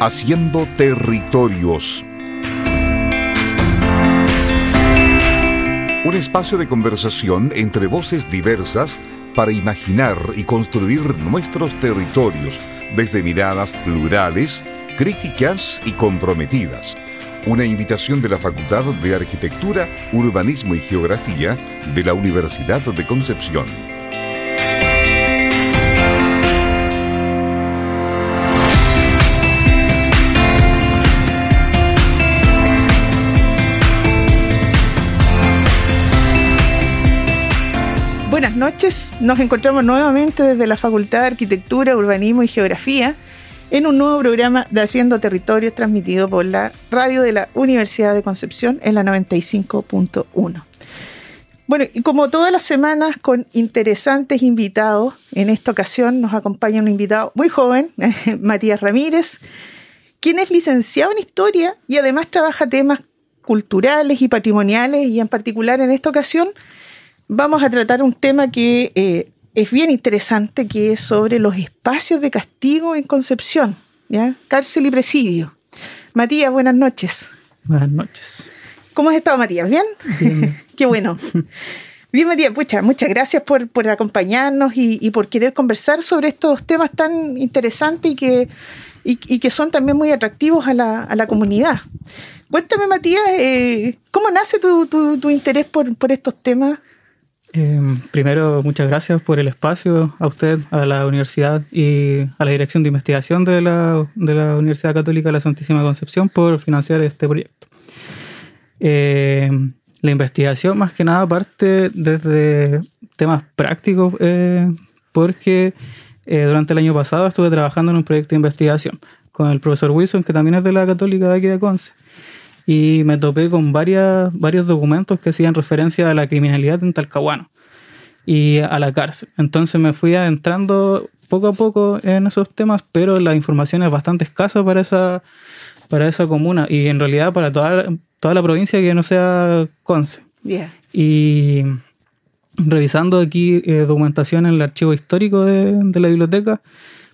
Haciendo Territorios. Un espacio de conversación entre voces diversas para imaginar y construir nuestros territorios desde miradas plurales, críticas y comprometidas. Una invitación de la Facultad de Arquitectura, Urbanismo y Geografía de la Universidad de Concepción. Noches, nos encontramos nuevamente desde la Facultad de Arquitectura, Urbanismo y Geografía en un nuevo programa de Haciendo Territorios transmitido por la radio de la Universidad de Concepción en la 95.1. Bueno, y como todas las semanas con interesantes invitados, en esta ocasión nos acompaña un invitado muy joven, Matías Ramírez, quien es licenciado en Historia y además trabaja temas culturales y patrimoniales y en particular en esta ocasión vamos a tratar un tema que eh, es bien interesante, que es sobre los espacios de castigo en Concepción, ¿ya? cárcel y presidio. Matías, buenas noches. Buenas noches. ¿Cómo has estado, Matías? ¿Bien? Bien. Qué bueno. Bien, Matías, pucha, muchas gracias por, por acompañarnos y, y, por querer conversar sobre estos temas tan interesantes y que, y, y que son también muy atractivos a la, a la comunidad. Cuéntame, Matías, eh, ¿cómo nace tu, tu, tu interés por, por estos temas? Eh, primero, muchas gracias por el espacio, a usted, a la universidad y a la Dirección de Investigación de la, de la Universidad Católica de la Santísima Concepción por financiar este proyecto. Eh, la investigación más que nada parte desde temas prácticos, eh, porque eh, durante el año pasado estuve trabajando en un proyecto de investigación con el profesor Wilson, que también es de la Católica de aquí de Conce y me topé con varias, varios documentos que hacían referencia a la criminalidad en Talcahuano y a la cárcel. Entonces me fui adentrando poco a poco en esos temas, pero la información es bastante escasa para esa, para esa comuna y en realidad para toda, toda la provincia que no sea Conce. Yeah. Y revisando aquí eh, documentación en el archivo histórico de, de, la biblioteca,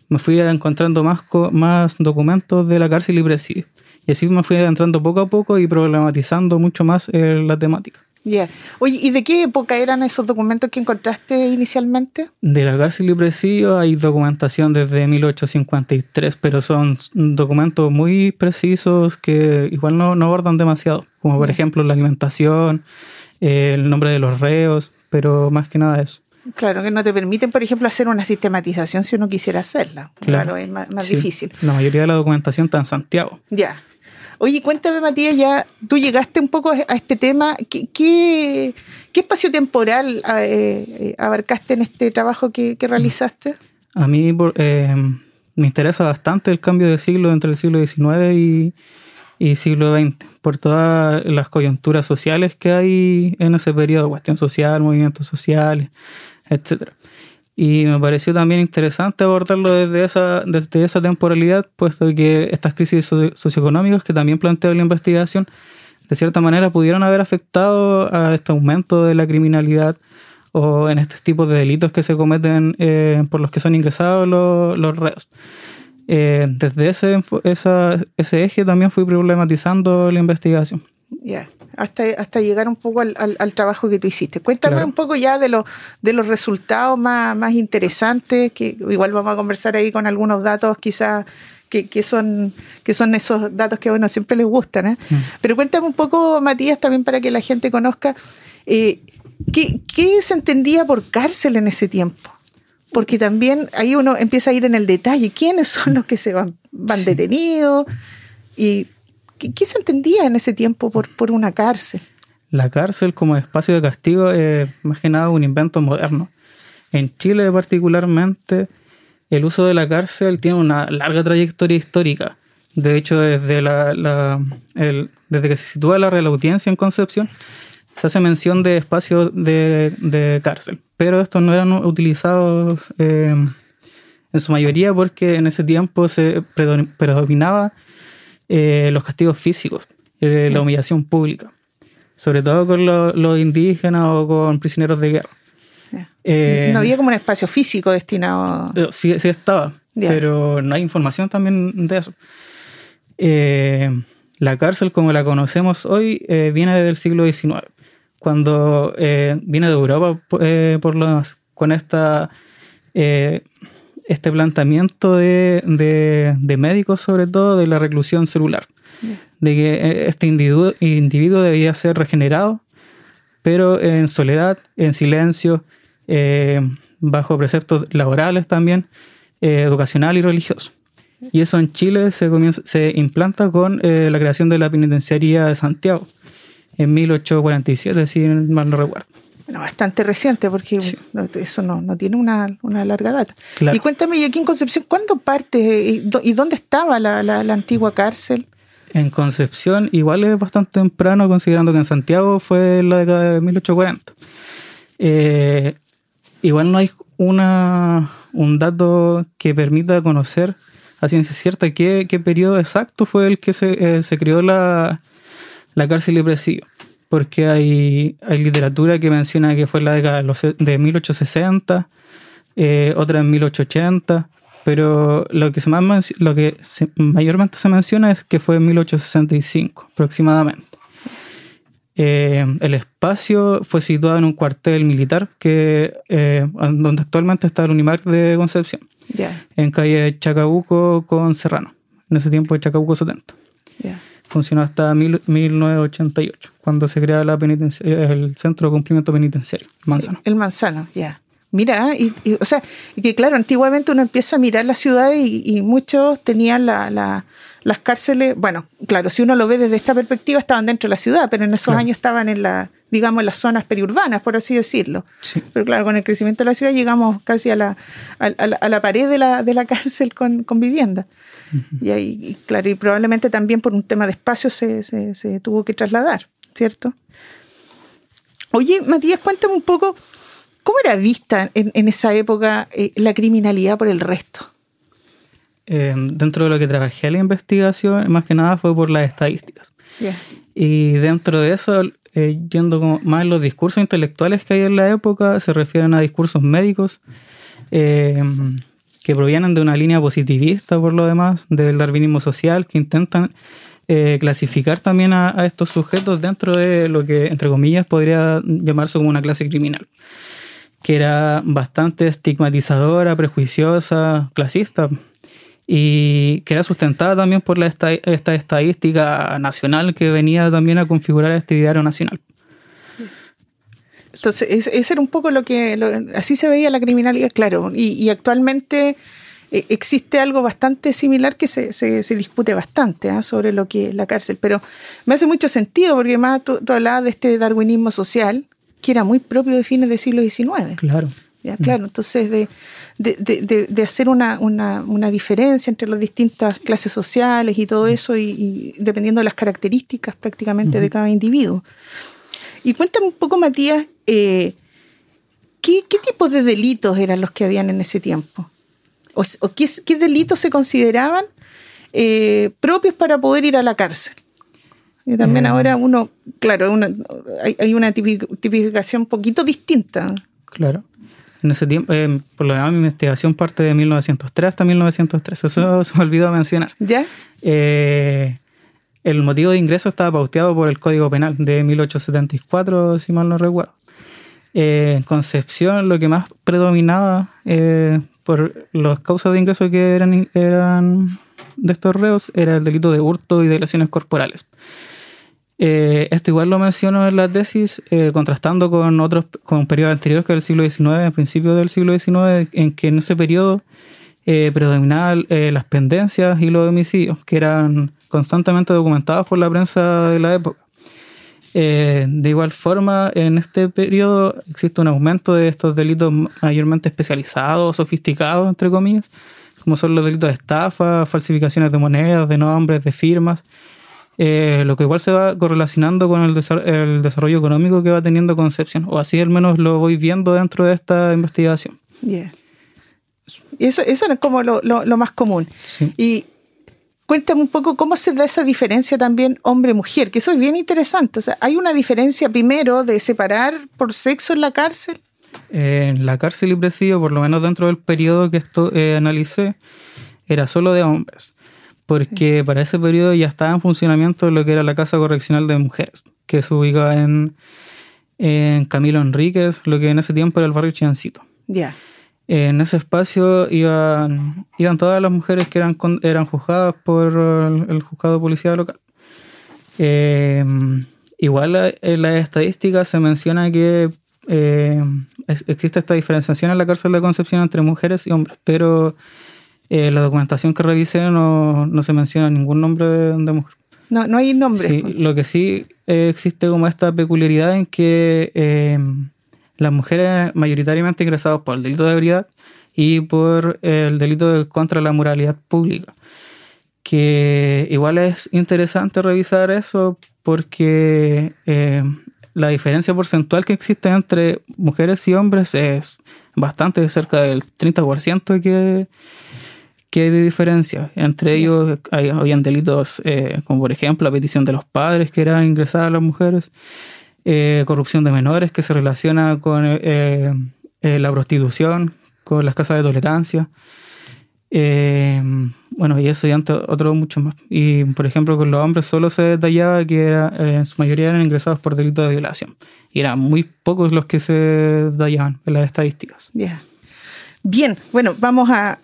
me fui encontrando más, más documentos de la cárcel y presidio. Y así me fui adentrando poco a poco y problematizando mucho más eh, la temática. Yeah. Oye, ¿y de qué época eran esos documentos que encontraste inicialmente? De la cárcel y presidio hay documentación desde 1853, pero son documentos muy precisos que igual no, no abordan demasiado, como por yeah. ejemplo la alimentación, eh, el nombre de los reos, pero más que nada eso. Claro, que no te permiten, por ejemplo, hacer una sistematización si uno quisiera hacerla. Claro, claro es más, más sí. difícil. La mayoría de la documentación está en Santiago. Ya. Oye, cuéntame, Matías, ya tú llegaste un poco a este tema. ¿Qué, espacio temporal eh, abarcaste en este trabajo que, que realizaste? A mí eh, me interesa bastante el cambio de siglo entre el siglo XIX y, y siglo XX, por todas las coyunturas sociales que hay en ese periodo, cuestión social, movimientos sociales, etcétera. Y me pareció también interesante abordarlo desde esa, desde esa temporalidad, puesto que estas crisis socioeconómicas que también planteó la investigación, de cierta manera pudieron haber afectado a este aumento de la criminalidad o en estos tipos de delitos que se cometen eh, por los que son ingresados los, los reos. Eh, desde ese, esa, ese eje también fui problematizando la investigación. Yeah. Hasta, hasta llegar un poco al, al, al, trabajo que tú hiciste. Cuéntame claro. un poco ya de, lo, de los resultados más, más interesantes, que igual vamos a conversar ahí con algunos datos quizás que, que, son, que son esos datos que a uno siempre les gustan. ¿eh? Mm. Pero cuéntame un poco, Matías, también para que la gente conozca, eh, ¿qué, ¿qué se entendía por cárcel en ese tiempo? Porque también ahí uno empieza a ir en el detalle, ¿quiénes son los que se van, van detenidos? Y ¿Qué, ¿Qué, se entendía en ese tiempo por, por, una cárcel? La cárcel como espacio de castigo es más que nada un invento moderno. En Chile particularmente el uso de la cárcel tiene una larga trayectoria histórica. De hecho, desde, la, desde que se sitúa la Real Audiencia en Concepción, se hace mención de espacios de, de cárcel. Pero estos no eran utilizados eh, en su mayoría porque en ese tiempo se predominaba eh, los castigos físicos, eh, la humillación pública, sobre todo con los lo indígenas o con prisioneros de guerra. Eh, no había como un espacio físico destinado. Sí, sí estaba, yeah. pero no hay información también de eso. La cárcel, como la conocemos hoy, viene del siglo XIX, cuando viene de Europa, por lo demás, con esta, este planteamiento de, de, médicos, sobre todo, de la reclusión celular, de que este individuo, individuo debía ser regenerado, pero en soledad, en silencio, bajo preceptos laborales también, educacional y religioso. Y eso en Chile se, se implanta con eh, la creación de la penitenciaría de Santiago en 1847, si mal no recuerdo. Bueno, bastante reciente, porque eso no, tiene una, larga data. Y cuéntame, ¿y aquí en Concepción cuándo parte y, dónde estaba la, antigua cárcel? En Concepción igual es bastante temprano, considerando que en Santiago fue en la década de 1840. Eh, igual no hay una, un dato que permita conocer a ciencia cierta qué, qué periodo exacto fue el que se, eh, se creó la, la cárcel de presidio. Porque hay, hay literatura que menciona que fue en la década de 1860, eh, otra en 1880, pero lo que, se más, lo que mayormente se menciona es que fue en 1865 aproximadamente. Eh, el espacio fue situado en un cuartel militar que, donde actualmente está el Unimar de Concepción en calle Chacabuco con Serrano, en ese tiempo de Chacabuco 70. Funcionó hasta 1988, cuando se crea la el Centro de Cumplimiento Penitenciario, Manzano. El, Manzano, ya. Mira, y, o sea, que claro, antiguamente uno empieza a mirar la ciudad y, muchos tenían las cárceles, bueno, claro, si uno lo ve desde esta perspectiva, estaban dentro de la ciudad, pero en esos años estaban en la, digamos, en las zonas periurbanas, por así decirlo. Pero claro, con el crecimiento de la ciudad llegamos casi a la, a, la pared de la, de la cárcel con, con vivienda. Y ahí, claro, y probablemente también por un tema de espacio se, se, tuvo que trasladar, ¿cierto? Oye, Matías, cuéntame un poco, ¿cómo era vista en, en esa época eh, la criminalidad por el resto? Eh, dentro de lo que trabajé en la investigación, más que nada fue por las estadísticas. Y dentro de eso, eh, yendo como más los discursos intelectuales que hay en la época, se refieren a discursos médicos eh, que provienen de una línea positivista, por lo demás, del darwinismo social, que intentan eh, clasificar también a, estos sujetos dentro de lo que, entre comillas, podría llamarse como una clase criminal, que era bastante estigmatizadora, prejuiciosa, clasista y que era sustentada también por la esta, estadística nacional que venía también a configurar este diario nacional. Entonces, ese era un poco lo que, así se veía la criminalidad, claro, y, actualmente eh, existe algo bastante similar que se, se, discute bastante ¿ah? sobre lo que es la cárcel, pero me hace mucho sentido porque más tú, tú hablabas de este darwinismo social que era muy propio de fines del siglo XIX. Claro. ¿ya? Claro, entonces de, de, hacer una, diferencia entre las distintas clases sociales y todo eso, y, dependiendo de las características prácticamente de cada individuo. Y cuéntame un poco, Matías, eh, ¿qué, ¿qué tipos de delitos eran los que habían en ese tiempo? ¿O, qué, delitos se consideraban eh, propios para poder ir a la cárcel? Y también eh. ahora uno, claro, hay, hay, una tipificación un poquito distinta. Claro. En ese tiempo, eh, por lo demás, mi investigación parte de 1903 hasta 1903. Eso se me olvidó mencionar. ¿Ya? Eh, el motivo de ingreso estaba pauteado por el Código Penal de 1874, si mal no recuerdo. Eh, en Concepción, lo que más predominaba por las causas de ingreso que eran, eran de estos reos era el delito de hurto y de lesiones corporales. Eh, esto igual lo menciono en la tesis, eh, contrastando con otros, con periodos anteriores que el siglo XIX, a principios del siglo XIX, en que en ese periodo eh, predominaban las pendencias y los homicidios, que eran constantemente documentados por la prensa de la época. De igual forma, en este periodo existe un aumento de estos delitos mayormente especializados, sofisticados, entre comillas, como son los delitos de estafa, falsificaciones de monedas, de nombres, de firmas, eh, lo que igual se va correlacionando con el, desarrollo económico que va teniendo Concepción, o así al menos lo voy viendo dentro de esta investigación. Y eso, eso es como lo, más común. Y cuéntame un poco cómo se da esa diferencia también hombre-mujer, que eso es bien interesante. O sea, ¿hay una diferencia primero de separar por sexo en la cárcel? en la cárcel y presidio, por lo menos dentro del periodo que esto eh, analicé, era solo de hombres porque para ese periodo ya estaba en funcionamiento lo que era la Casa Correccional de Mujeres, que se ubicaba en, en Camilo Enríquez, lo que en ese tiempo era el barrio Chiancito. Ya. En ese espacio iban, iban todas las mujeres que eran, eran juzgadas por el, el juzgado de policía local. Eh, igual en las estadísticas se menciona que eh, es- existe esta diferenciación en la cárcel de Concepción entre mujeres y hombres, pero eh, la documentación que revisé no, no se menciona ningún nombre de, de mujer. No, no hay nombres. Sí, pues. lo que sí eh, existe como esta peculiaridad en que eh, las mujeres mayoritariamente ingresadas por el delito de ebriedad y por el delito de contra la moralidad pública. Que igual es interesante revisar eso porque eh, la diferencia porcentual que existe entre mujeres y hombres es bastante cerca del 30% que, que hay de diferencia. Entre ellos hay, habían delitos eh, como por ejemplo la petición de los padres que eran ingresadas a las mujeres, eh, corrupción de menores que se relaciona con eh, eh, la prostitución, con las casas de tolerancia. Eh, bueno, y eso y antes otro mucho más. Y por ejemplo, con los hombres solo se detallaba que en su mayoría eran ingresados por delito de violación. Y eran muy pocos los que se detallaban en las estadísticas. Bien, bueno, vamos a,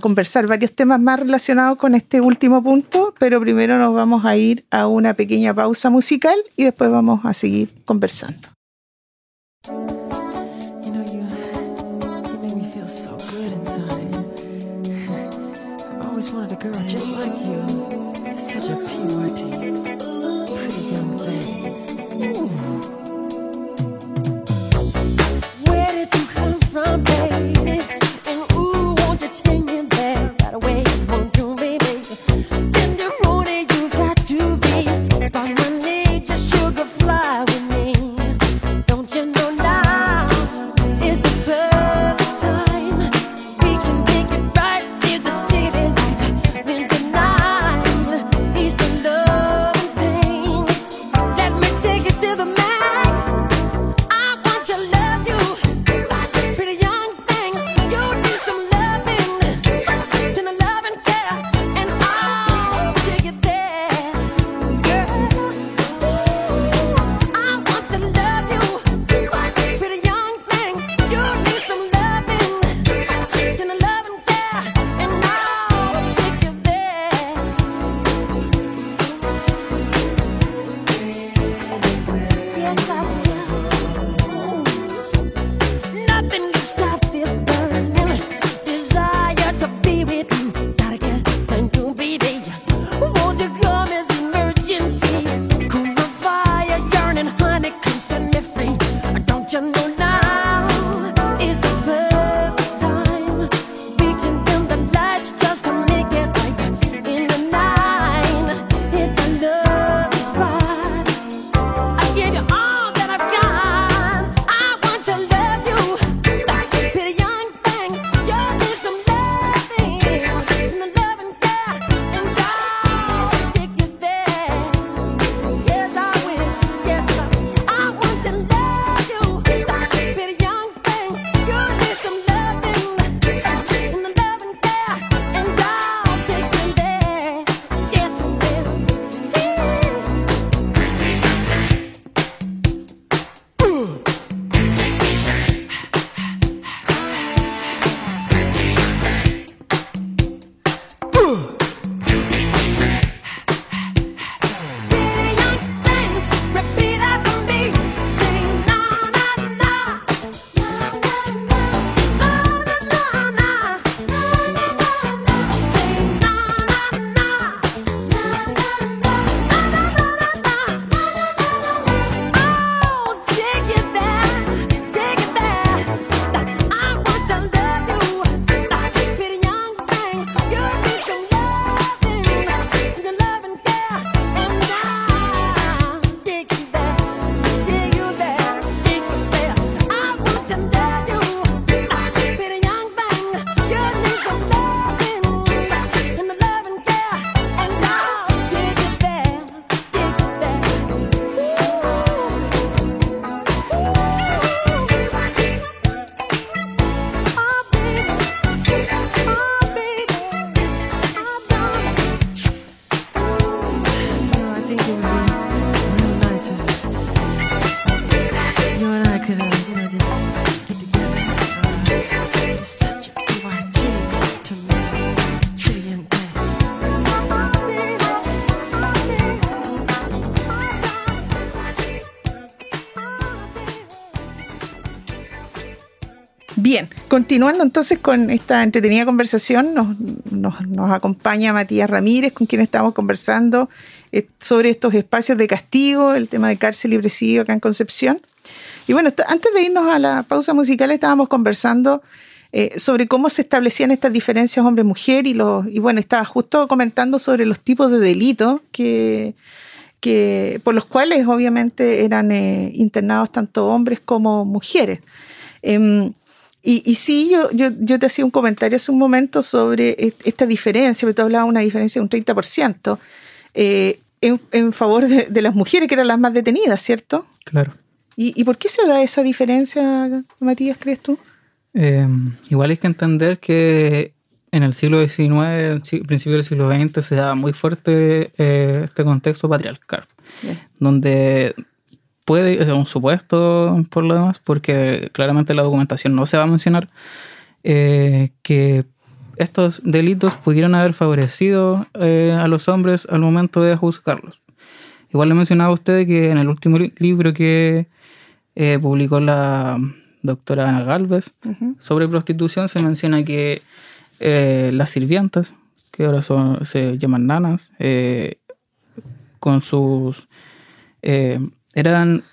conversar varios temas más relacionados con este último punto, pero primero nos vamos a ir a una pequeña pausa musical y después vamos a seguir conversando. Where did you come from, baby? Continuando entonces con esta entretenida conversación, nos, nos- nos acompaña Matías Ramírez, con quien estamos conversando eh, sobre estos espacios de castigo, el tema de cárcel y presidio acá en Concepción. Y bueno, antes de irnos a la pausa musical estábamos conversando eh, sobre cómo se establecían estas diferencias hombre-mujer y, los, y bueno, estaba justo comentando sobre los tipos de delitos que, que, por los cuales obviamente eran eh, internados tanto hombres como mujeres. Em, y, y sí, yo, yo, yo te hacía un comentario hace un momento sobre e- esta diferencia, porque tú hablabas de una diferencia de un 30% eh, en, en favor de, de las mujeres, que eran las más detenidas, ¿cierto? Claro. ¿Y, y por qué se da esa diferencia, Matías, crees tú? Eh, igual hay que entender que en el siglo XIX, principio del siglo XX, se da muy fuerte eh, este contexto patriarcal, donde puede ser un supuesto por lo demás, porque claramente la documentación no se va a mencionar, eh, que estos delitos pudieron haber favorecido eh, a los hombres al momento de juzgarlos. Igual le mencionaba a usted que en el último li- libro que eh, publicó la doctora Ana Galvez Ujú. sobre prostitución se menciona que eh, las sirvientas, que ahora son, se llaman nanas, eh, con sus... eran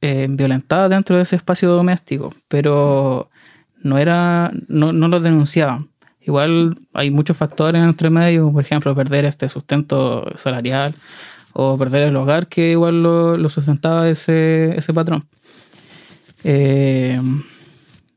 eh, violentadas dentro de ese espacio doméstico, pero no, era, no, no lo denunciaban. Igual hay muchos factores entre medio, por ejemplo, perder este sustento salarial o perder el hogar que igual lo, lo sustentaba ese, ese patrón. Eh,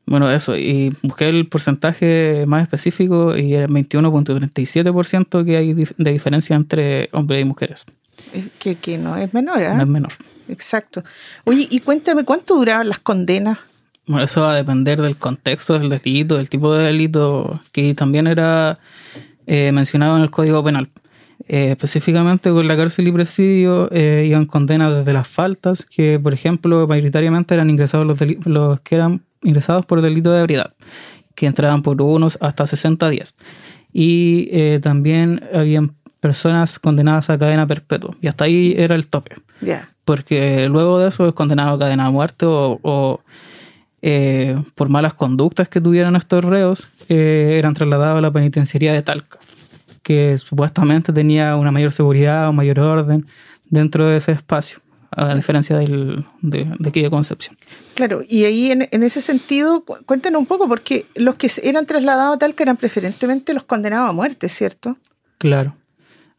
bueno, eso, y busqué el porcentaje más específico y era 21.37% que hay de diferencia entre hombres y mujeres. Eh, Que, que no es menor, ¿ah? No es menor. Exacto. Oye, y cuéntame, ¿cuánto duraban las condenas? Bueno, eso va a depender del contexto del delito, del tipo de delito que también era eh, mencionado en el Código Penal. Eh, específicamente con la cárcel y presidio eh, iban condenas desde las faltas, que por ejemplo mayoritariamente eran ingresados los, los que eran ingresados por delito de ebriedad, que entraban por unos hasta 60 días. Y eh, también habían personas condenadas a cadena perpetua, y hasta ahí era el tope porque luego de eso es condenado a cadena de muerte o, o, eh, por malas conductas que tuvieron estos reos, eh, eran trasladados a la penitenciaría de Talca, que supuestamente tenía una mayor seguridad, un mayor orden dentro de ese espacio, a diferencia del, de, de aquí de Concepción. Claro, y ahí en, en ese sentido, cu- cuéntanos un poco, porque los que eran trasladados a Talca eran preferentemente los condenados a muerte, ¿cierto? Claro.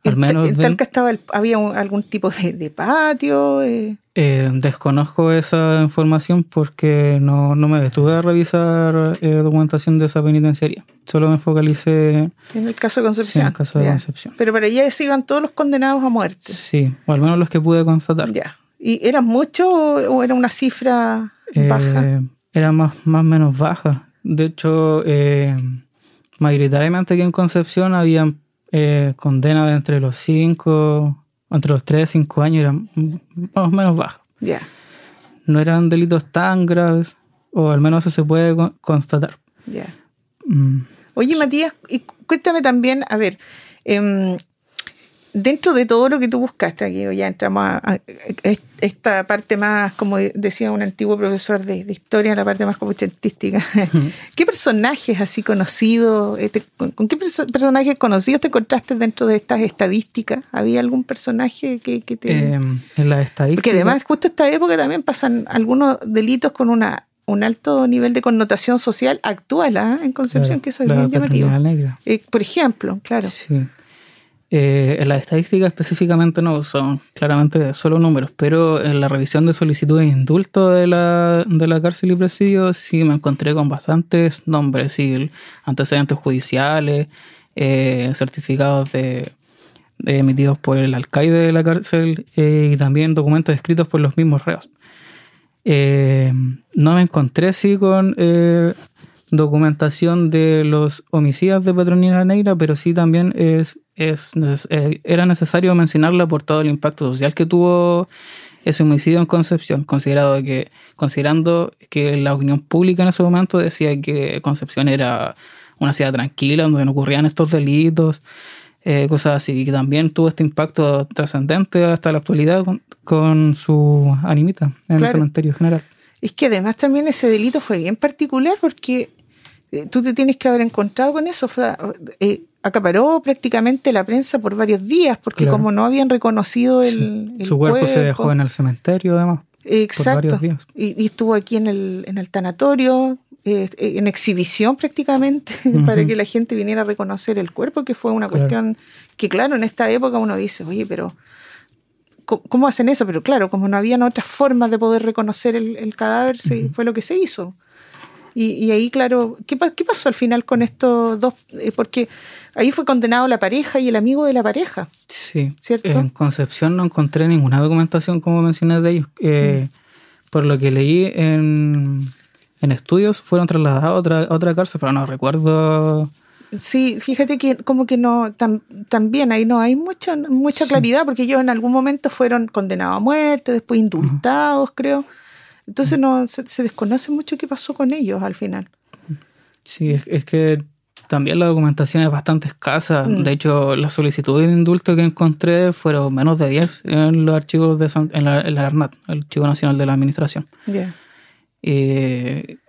Al menos de- Talca estaba el- había un- algún tipo de, de patio. eh, eh, desconozco esa información porque no, no me detuve a revisar eh, documentación de esa penitenciaría. Solo me focalicé en el caso de Concepción. En el caso de ya. Concepción. Pero para allá se iban todos los condenados a muerte. Sí, o al menos los que pude constatar. Ya. ¿Y eran muchos o, o era una cifra Eh, baja? Era más más o menos baja. De hecho, mayoritariamente aquí en Concepción habían eh, condenas de entre los 5, entre los 3 y 5 años, eran más o menos bajas. Ya. No eran delitos tan graves, o al menos eso se puede con- constatar. Ya. Mm, Oye, Matías, y cu- cuéntame también, a ver, em, dentro de todo lo que tú buscaste, aquí ya entramos a, esta parte más, como de- decía un antiguo profesor de, de historia, la parte más como ochentística. ¿Qué personajes así conocidos, eh, te- con, con qué perso- personajes conocidos te encontraste dentro de estas estadísticas? ¿Había algún personaje que, que te... eh, en la estadística. Porque además, justo esta época también pasan algunos delitos con una un alto nivel de connotación social actual ¿ah? en Concepción, Claro, que eso es la bien llamativo. Eh, por ejemplo, claro. Sí. Eh, en la estadística específicamente no, son claramente solo números, pero en la revisión de solicitudes de indulto de la, de la cárcel y presidio sí me encontré con bastantes nombres y antecedentes judiciales, eh, certificados de, emitidos por el alcaide de la cárcel eh, y también documentos escritos por los mismos reos. No me encontré sí con documentación de los homicidios de Petronila Negra, pero sí también es, es eh, era necesario mencionarla por todo el impacto social que tuvo ese homicidio en Concepción, considerado que, considerando que la opinión pública en ese momento decía que Concepción era una ciudad tranquila, donde no ocurrían estos delitos, eh, cosas así, y que también tuvo este impacto trascendente hasta la actualidad con, con su animita en Claro. el cementerio general. Es que además también ese delito fue bien particular porque eh, tú te tienes que haber encontrado con eso. Fue, eh, acaparó prácticamente la prensa por varios días, porque Claro. como no habían reconocido el, el Su cuerpo, se dejó en el cementerio, además. Exacto. varios días. Y, y estuvo aquí en el, en el tanatorio, eh, en exhibición prácticamente, para que la gente viniera a reconocer el cuerpo, que fue una Claro. cuestión que, claro, en esta época uno dice, oye, pero ¿cómo, hacen eso? Pero claro, como no habían otras formas de poder reconocer el, el cadáver, se- fue lo que se hizo. Y, y ahí, claro, ¿qué, pa- qué pasó al final con estos dos? Eh, porque ahí fue condenado la pareja y el amigo de la pareja, Sí. ¿cierto? En Concepción no encontré ninguna documentación, como mencioné, de ellos. Eh, Por lo que leí en, en estudios, fueron trasladados a otra, a otra cárcel, pero no recuerdo. Sí, fíjate que como que no, tam- también ahí no hay mucha, mucha claridad, porque ellos en algún momento fueron condenados a muerte, después indultados, creo. Entonces no se, se desconoce mucho qué pasó con ellos al final. Sí, es, es que también la documentación es bastante escasa. Mm. De hecho, las solicitudes de indulto que encontré fueron menos de 10 en los archivos de San- en la, en la ARNAT, el Archivo Nacional de la Administración. Ya, Y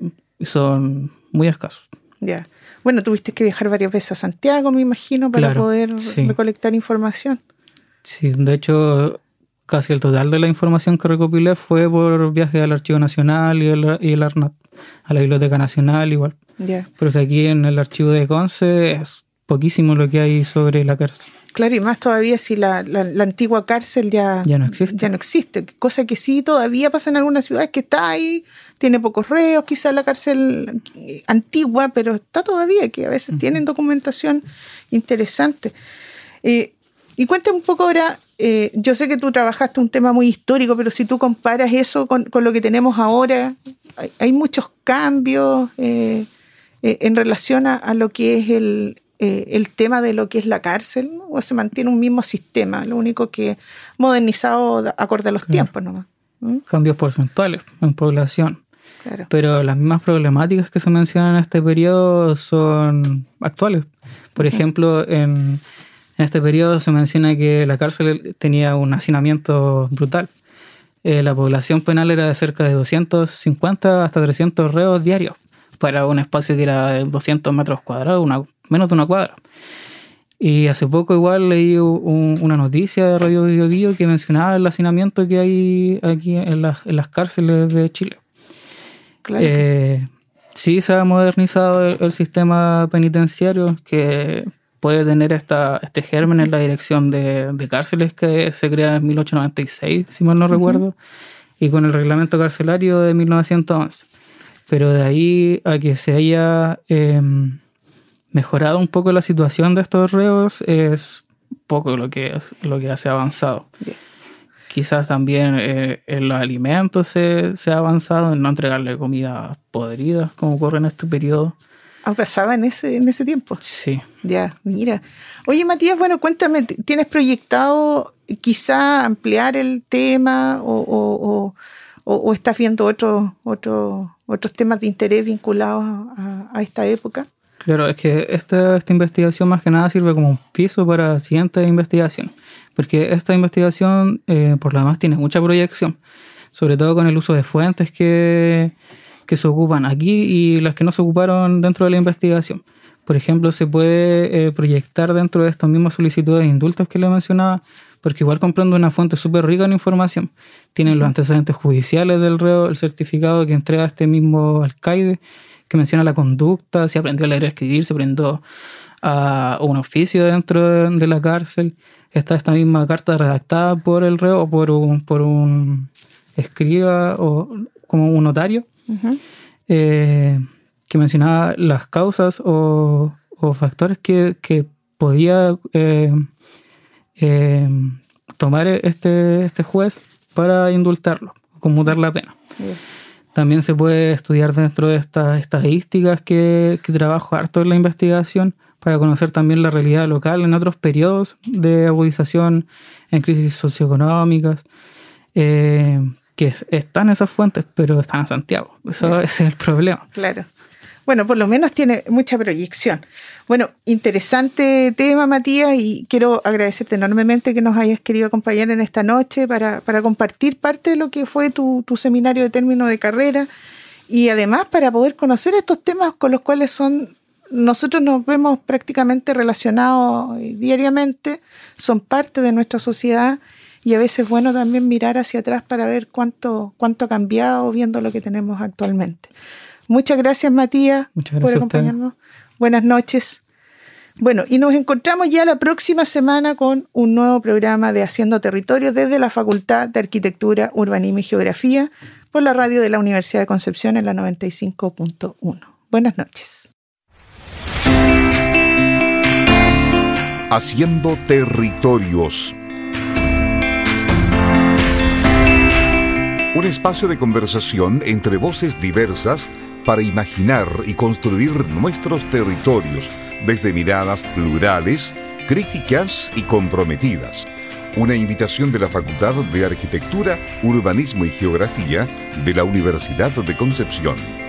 son muy escasos. ya. Bueno, tuviste que viajar varias veces a Santiago, me imagino, para Claro, poder sí. recolectar información. Sí, de hecho, casi el total de la información que recopilé fue por viaje al Archivo Nacional y el, y el ARNAT, a la Biblioteca Nacional igual. Ya. Porque aquí en el archivo de Conce es poquísimo lo que hay sobre la cárcel. Claro, y más todavía si la, la- la antigua cárcel ya, Ya no existe. ya no existe, cosa que sí todavía pasa en algunas ciudades que está ahí, tiene pocos reos, quizás la cárcel antigua, pero está todavía, que a veces tienen documentación interesante. Eh, y cuéntame un poco ahora, eh, yo sé que tú trabajaste un tema muy histórico, pero si tú comparas eso con, con lo que tenemos ahora, hay, hay muchos cambios eh, eh, en relación a, a lo que es el, eh, el tema de lo que es la cárcel, ¿no? o se mantiene un mismo sistema, lo único que modernizado de- acorde a los tiempos nomás. ¿Mm? Cambios porcentuales en población. Claro. Pero las mismas problemáticas que se mencionan en este periodo son actuales. Por ejemplo, en, en este periodo se menciona que la cárcel tenía un hacinamiento brutal. Eh, la población penal era de cerca de 250 hasta 300 reos diarios para un espacio que era de 200 metros cuadrados, una, menos de una cuadra. Y hace poco igual leí un- una noticia de Radio Bio Bio que mencionaba el hacinamiento que hay aquí en las, en las cárceles de Chile. Claro Eh, sí se ha modernizado el, el sistema penitenciario que puede tener esta, este germen en la dirección de, de cárceles que se crea en 1896, si mal no recuerdo, y con el reglamento carcelario de 1911. Pero de ahí a que se haya em, mejorado un poco la situación de estos reos es poco lo que, lo que se ha avanzado. Quizás también eh, en los alimentos se, se ha avanzado en no entregarle comida podrida, como ocurre en este periodo. Ah, pasaba en ese, en ese tiempo. Sí. Ya, mira. Oye, Matías, bueno, cuéntame, ¿t- ¿tienes proyectado quizá ampliar el tema o, o- o- o- estás viendo otros otros otros temas de interés vinculados a, a esta época? Claro, es que esta, esta investigación más que nada sirve como un piso para siguiente investigación, porque esta investigación eh, por lo demás tiene mucha proyección, sobre todo con el uso de fuentes que, que se ocupan aquí y las que no se ocuparon dentro de la investigación. Por ejemplo, se puede eh, proyectar dentro de estas mismas solicitudes de indultos que le mencionaba, porque igual comprando una fuente súper rica en información. Tienen los antecedentes judiciales del reo, el certificado que entrega este mismo alcaide, que menciona la conducta, si aprendió a leer y escribir, se aprendió a un oficio dentro de, de la cárcel. Está esta misma carta redactada por el reo o por un, por un escriba o como un notario Eh, que mencionaba las causas o, o factores que, que podía eh, eh, tomar este, este juez para indultarlo, conmutar la pena. También se puede estudiar dentro de estas estadísticas que, que trabajo harto en la investigación para conocer también la realidad local en otros periodos de agudización en crisis socioeconómicas, eh, que es- están esas fuentes, pero están en Santiago. Eso, ese es el problema. Claro. Bueno, por lo menos tiene mucha proyección. Bueno, interesante tema, Matías, y quiero agradecerte enormemente que nos hayas querido acompañar en esta noche para, para compartir parte de lo que fue tu, tu seminario de término de carrera y además para poder conocer estos temas con los cuales son nosotros nos vemos prácticamente relacionados diariamente, son parte de nuestra sociedad y a veces es bueno también mirar hacia atrás para ver cuánto, cuánto ha cambiado viendo lo que tenemos actualmente. Muchas gracias Matías Muchas por gracias a acompañarnos. Buenas noches. Bueno, y nos encontramos ya la próxima semana con un nuevo programa de Haciendo Territorios desde la Facultad de Arquitectura, Urbanismo y Geografía por la radio de la Universidad de Concepción en la 95.1. Buenas noches. Haciendo territorios. Un espacio de conversación entre voces diversas para imaginar y construir nuestros territorios desde miradas plurales, críticas y comprometidas. Una invitación de la Facultad de Arquitectura, Urbanismo y Geografía de la Universidad de Concepción.